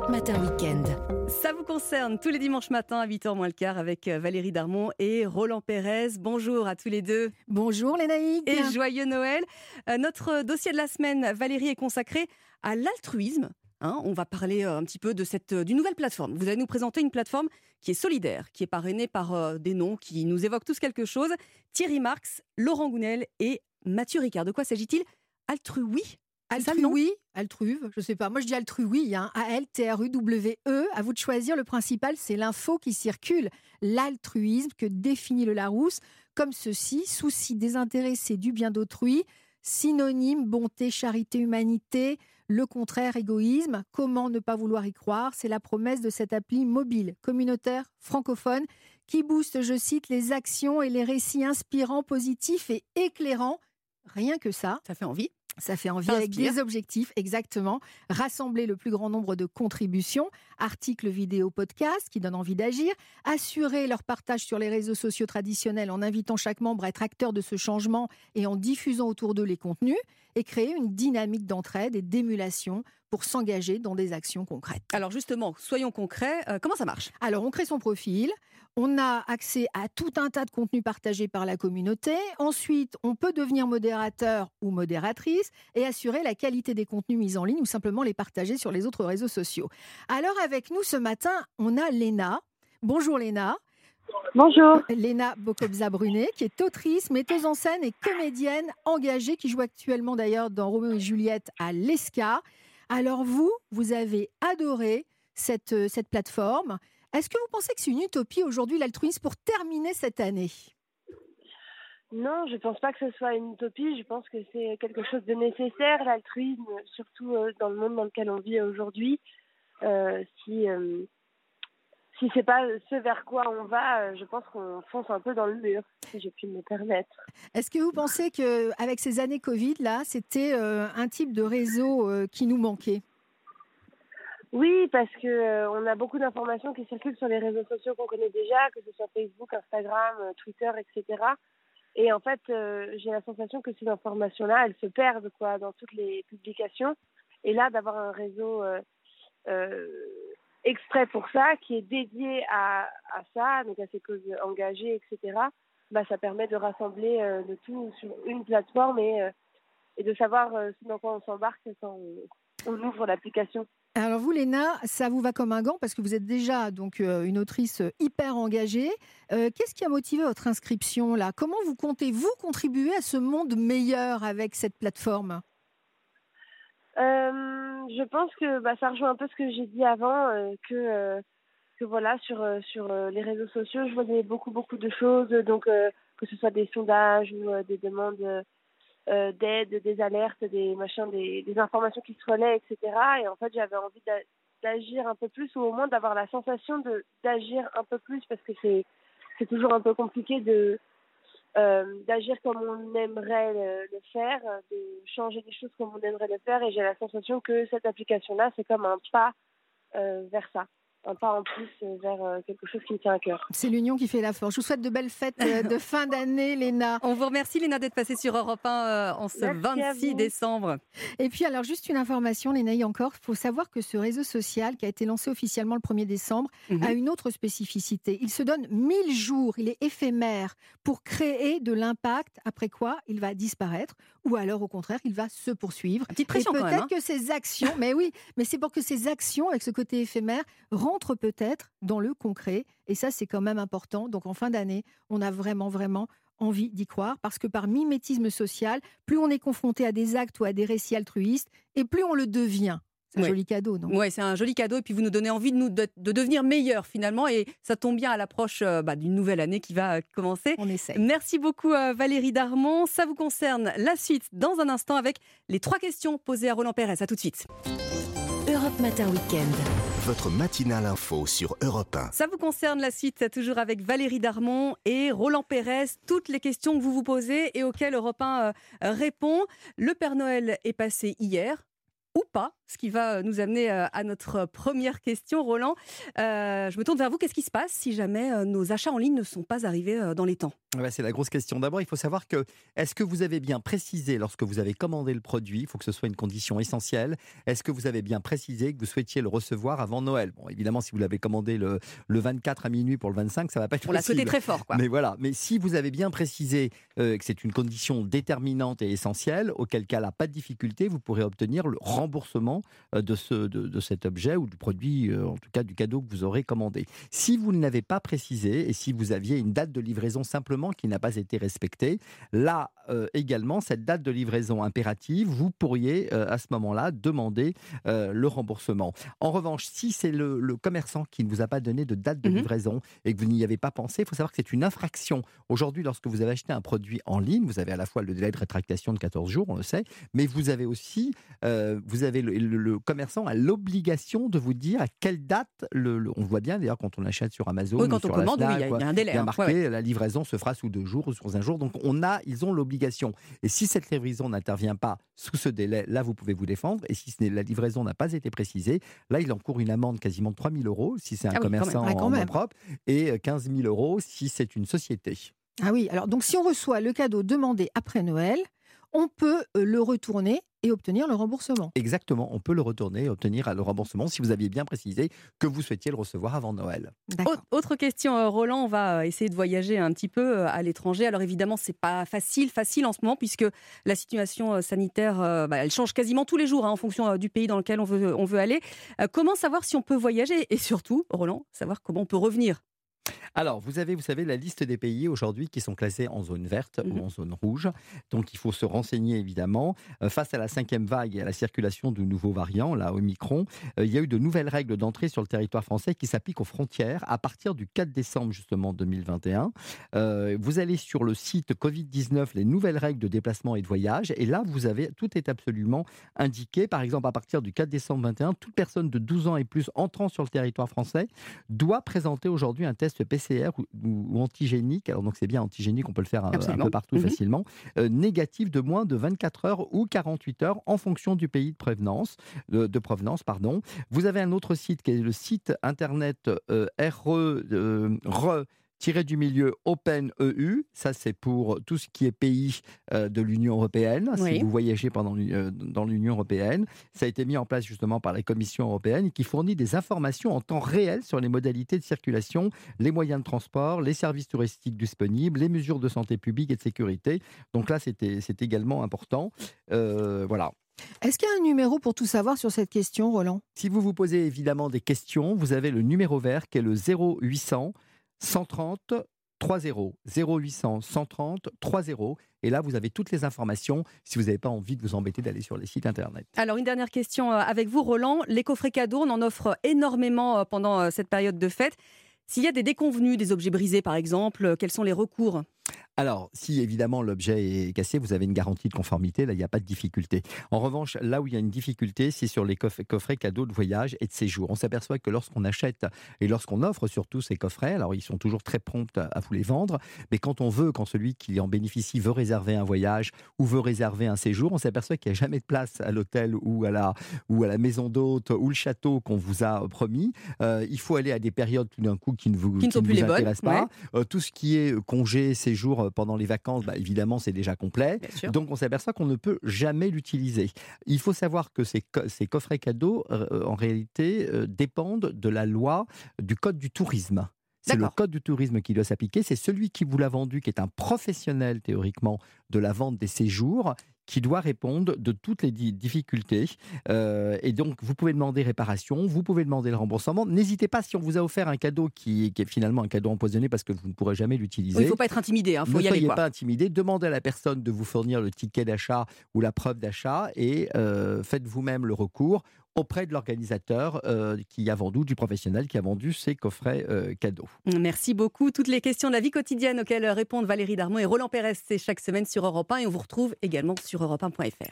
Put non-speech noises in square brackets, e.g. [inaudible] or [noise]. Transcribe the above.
Europe Matin Weekend. Ça vous concerne tous les dimanches matins à 8h moins le quart avec euh, Valérie Darmon et Roland Pérez. Bonjour à tous les deux. Bonjour Lénaïque. Et joyeux Noël. Euh, notre dossier de la semaine, Valérie, est consacré à l'altruisme. Hein. on va parler euh, un petit peu de cette d'une nouvelle plateforme. Vous allez nous présenter une plateforme qui est solidaire, qui est parrainée par des noms qui nous évoquent tous quelque chose. Thierry Marx, Laurent Gounel et Mathieu Ricard. De quoi s'agit-il? Altrui, oui Altru, oui. Altruve, je sais pas. Moi, je dis altru, oui. Hein. A-L-T-R-U-W-E. À vous de choisir. Le principal, c'est l'info qui circule. L'altruisme que définit le Larousse comme ceci souci désintéressé du bien d'autrui, synonyme bonté, charité, humanité. Le contraire, égoïsme. Comment ne pas vouloir y croire? C'est la promesse de cette appli mobile, communautaire, francophone, qui booste, je cite, les actions et les récits inspirants, positifs et éclairants. Rien que ça. Ça fait envie. Ça fait envie avec des objectifs, exactement. Rassembler le plus grand nombre de contributions, articles, vidéos, podcasts qui donnent envie d'agir, assurer leur partage sur les réseaux sociaux traditionnels en invitant chaque membre à être acteur de ce changement et en diffusant autour d'eux les contenus, et créer une dynamique d'entraide et d'émulation pour s'engager dans des actions concrètes. Alors justement, soyons concrets, euh, comment ça marche? Alors on crée son profil, on a accès à tout un tas de contenus partagés par la communauté. Ensuite, on peut devenir modérateur ou modératrice et assurer la qualité des contenus mis en ligne ou simplement les partager sur les autres réseaux sociaux. Alors avec nous ce matin, on a Léna. Bonjour Léna. Bonjour. Léna Bocobza-Brunet, qui est autrice, metteuse en scène et comédienne engagée, qui joue actuellement d'ailleurs dans Roméo et Juliette à l'ESCA. Alors vous, vous avez adoré cette, euh, cette plateforme. Est-ce que vous pensez que c'est une utopie aujourd'hui l'altruisme pour terminer cette année? Non, je ne pense pas que ce soit une utopie. Je pense que c'est quelque chose de nécessaire, l'altruisme, surtout euh, dans le monde dans lequel on vit aujourd'hui. Euh, si c'est pas ce vers quoi on va, je pense qu'on fonce un peu dans le mur, si j'ai pu me permettre. Est-ce que vous pensez que avec ces années Covid là, c'était un type de réseau qui nous manquait? Oui, parce que euh, on a beaucoup d'informations qui circulent sur les réseaux sociaux qu'on connaît déjà, que ce soit Facebook, Instagram, euh, Twitter, etc. Et en fait, euh, j'ai la sensation que ces informations-là, elles se perdent quoi dans toutes les publications. Et là, d'avoir un réseau extrait pour ça, qui est dédié à, à, ça, donc à ces causes engagées, etc. Bah, ça permet de rassembler le tout sur une plateforme et, et de savoir ce dans quoi on s'embarque quand on ouvre l'application. Alors vous, Léna, ça vous va comme un gant parce que vous êtes déjà donc euh, une autrice hyper engagée. Euh, qu'est-ce qui a motivé votre inscription là? Comment vous comptez vous contribuer à ce monde meilleur avec cette plateforme? Euh, Je pense que bah, ça rejoint un peu ce que j'ai dit avant, que que voilà sur sur les réseaux sociaux, je voyais beaucoup beaucoup de choses, donc que ce soit des sondages ou des demandes euh, d'aide, des alertes, des machins, des, informations qui se relaient, etc. Et en fait, j'avais envie d'agir un peu plus ou au moins d'avoir la sensation d'agir un peu plus parce que c'est toujours un peu compliqué de euh, d'agir comme on aimerait le, faire, de changer des choses comme on aimerait le faire. Et j'ai la sensation que cette application-là, c'est comme un pas euh, vers ça un pas en plus euh, vers euh, quelque chose qui me tient à cœur. C'est l'union qui fait la force. Je vous souhaite de belles fêtes euh, de fin [laughs] d'année, Léna. On vous remercie, Léna, d'être passée sur Europe 1 en ce 26 décembre. Et puis, alors, juste une information, Léna, encore, il faut savoir que ce réseau social qui a été lancé officiellement le 1er décembre mhm. a une autre spécificité. Il se donne 1000 jours, il est éphémère pour créer de l'impact, après quoi il va disparaître, ou alors au contraire, il va se poursuivre. petite pression peut-être hein. que ces actions, mais oui, mais c'est pour que ces actions, avec ce côté éphémère, rentre peut-être dans le concret. Et ça, c'est quand même important. Donc en fin d'année, on a vraiment, vraiment envie d'y croire, parce que par mimétisme social, plus on est confronté à des actes ou à des récits altruistes, et plus on le devient. C'est un joli cadeau, non? Oui, c'est un joli cadeau. Et puis vous nous donnez envie de, nous, de, devenir meilleurs finalement. Et ça tombe bien à l'approche euh, bah, d'une nouvelle année qui va euh, commencer. On essaie. Merci beaucoup euh, Valérie Darmon. Ça vous concerne la suite dans un instant avec les trois questions posées à Roland Pérez. À tout de suite. Europe Matin Weekend. Votre matinale info sur Europe 1. Ça vous concerne la suite, toujours avec Valérie Darmon et Roland Pérez. Toutes les questions que vous vous posez et auxquelles Europe 1 répond. Le Père Noël est passé hier ou pas Ce qui va nous amener euh, à notre première question, Roland. Euh, je me tourne vers vous. Qu'est-ce qui se passe si jamais euh, nos achats en ligne ne sont pas arrivés euh, dans les temps? Ouais, c'est la grosse question. D'abord, il faut savoir que est-ce que vous avez bien précisé lorsque vous avez commandé le produit, il faut que ce soit une condition essentielle, est-ce que vous avez bien précisé que vous souhaitiez le recevoir avant Noël? Bon, évidemment, si vous l'avez commandé le, le 24 à minuit pour le 25, ça va pas être On l'a souhaité très fort, quoi. Mais voilà, mais si vous avez bien précisé euh, que c'est une condition déterminante et essentielle, auquel cas là, pas de difficulté, vous pourrez obtenir le remboursement euh, de, ce, de, de cet objet ou du produit, euh, en tout cas du cadeau que vous aurez commandé. Si vous ne l'avez pas précisé et si vous aviez une date de livraison simplement qui n'a pas été respectée, là euh, également, cette date de livraison impérative, vous pourriez euh, à ce moment-là demander euh, le remboursement. En revanche, si c'est le, le commerçant qui ne vous a pas donné de date de Mhm. livraison et que vous n'y avez pas pensé, il faut savoir que c'est une infraction. Aujourd'hui, lorsque vous avez acheté un produit en ligne, vous avez à la fois le délai de rétractation de 14 jours, on le sait, mais vous avez aussi, euh, vous avez le, le- le commerçant a l'obligation de vous dire à quelle date, le, on voit bien d'ailleurs quand on achète sur Amazon Oui, ou quand on sur la commande, oui, il y, a- y un délai. il y a hein. marqué Ouais, ouais. la livraison se fera sous deux jours ou sous un jour. Donc on a, ils ont l'obligation. Et si cette livraison n'intervient pas sous ce délai, là vous pouvez vous défendre. Et si ce n'est- la livraison n'a pas été précisée, là il encourt une amende quasiment de 3 000 euros si c'est un Ah oui, quand même. commerçant Ah, quand en propre et 15 000 euros si c'est une société. Ah oui, alors donc si on reçoit le cadeau demandé après Noël, on peut euh, le retourner et obtenir le remboursement. Exactement, on peut le retourner et obtenir le remboursement si vous aviez bien précisé que vous souhaitiez le recevoir avant Noël. Autre- question, euh, Roland, on va euh, essayer de voyager un petit peu euh, à l'étranger. Alors évidemment, c'est pas facile, facile en ce moment puisque la situation sanitaire, bah, elle change quasiment tous les jours hein, en fonction du pays dans lequel on veut, on veut aller. Comment savoir si on peut voyager? Et surtout, Roland, savoir comment on peut revenir? Alors, vous avez, vous savez, la liste des pays aujourd'hui qui sont classés en zone verte Mhm. ou en zone rouge. Donc, il faut se renseigner évidemment. Euh, face à la cinquième vague et à la circulation de nouveaux variants, là, Omicron, euh, il y a eu de nouvelles règles d'entrée sur le territoire français qui s'appliquent aux frontières à partir du 4 décembre justement 2021. Euh, vous allez sur le site Covid-19, les nouvelles règles de déplacement et de voyage, et là, vous avez tout est absolument indiqué. Par exemple, à partir du 4 décembre 2021, toute personne de 12 ans et plus entrant sur le territoire français doit présenter aujourd'hui un test PCR ou, antigénique. Alors donc c'est bien antigénique, on peut le faire un, peu partout Mhm. facilement. euh, négatif de moins de 24 heures ou 48 heures en fonction du pays de provenance. De, de provenance pardon. Vous avez un autre site qui est le site internet euh, RE. euh, RE tiré du milieu Open EU, ça c'est pour tout ce qui est pays euh, de l'Union européenne, Oui. si vous voyagez pendant, euh, dans l'Union européenne. Ça a été mis en place justement par la Commission européenne qui fournit des informations en temps réel sur les modalités de circulation, les moyens de transport, les services touristiques disponibles, les mesures de santé publique et de sécurité. Donc là, c'est également important. Euh, voilà. Est-ce qu'il y a un numéro pour tout savoir sur cette question, Roland? Si vous vous posez évidemment des questions, vous avez le numéro vert qui est le 0800 130 30 0800 130 30 et là vous avez toutes les informations si vous n'avez pas envie de vous embêter d'aller sur les sites internet. Alors une dernière question euh, avec vous, Roland. Les coffrets cadeaux, on en offre énormément euh, pendant euh, cette période de fête. S'il y a des déconvenus, des objets brisés par exemple, quels sont les recours? Alors, si évidemment l'objet est cassé, vous avez une garantie de conformité, là il n'y a pas de difficulté. En revanche, là où il y a une difficulté, c'est sur les coff- coffrets cadeaux de voyage et de séjour. On s'aperçoit que lorsqu'on achète et lorsqu'on offre surtout ces coffrets, alors ils sont toujours très prompts à vous les vendre, mais quand on veut, quand celui qui en bénéficie veut réserver un voyage ou veut réserver un séjour, on s'aperçoit qu'il n'y a jamais de place à l'hôtel ou à la, ou à la maison d'hôte ou le château qu'on vous a promis. Euh, il faut aller à des périodes tout d'un coup qui ne vous, Qui ne sont plus vous les bonnes, intéressent pas. Euh, tout ce qui est congé, séjour pendant les vacances, bah, évidemment, c'est déjà complet. Donc, on s'aperçoit qu'on ne peut jamais l'utiliser. Il faut savoir que ces, co- ces coffrets cadeaux, euh, en réalité, euh, dépendent de la loi du Code du tourisme. C'est le code du tourisme qui doit s'appliquer. C'est celui qui vous l'a vendu, qui est un professionnel théoriquement de la vente des séjours, qui doit répondre de toutes les di- difficultés. Euh, et donc, vous pouvez demander réparation, vous pouvez demander le remboursement. N'hésitez pas si on vous a offert un cadeau qui, qui est finalement un cadeau empoisonné parce que vous ne pourrez jamais l'utiliser. Il ne faut pas être intimidé, faut ne y soyez pas intimidé, demandez à la personne de vous fournir le ticket d'achat ou la preuve d'achat et euh, faites vous-même le recours auprès de l'organisateur euh, qui a vendu, du professionnel qui a vendu ces coffrets euh, cadeaux. Merci beaucoup. Toutes les questions de la vie quotidienne auxquelles répondent Valérie Darmon et Roland Pérez, c'est chaque semaine sur Europe 1 et on vous retrouve également sur europe1.fr.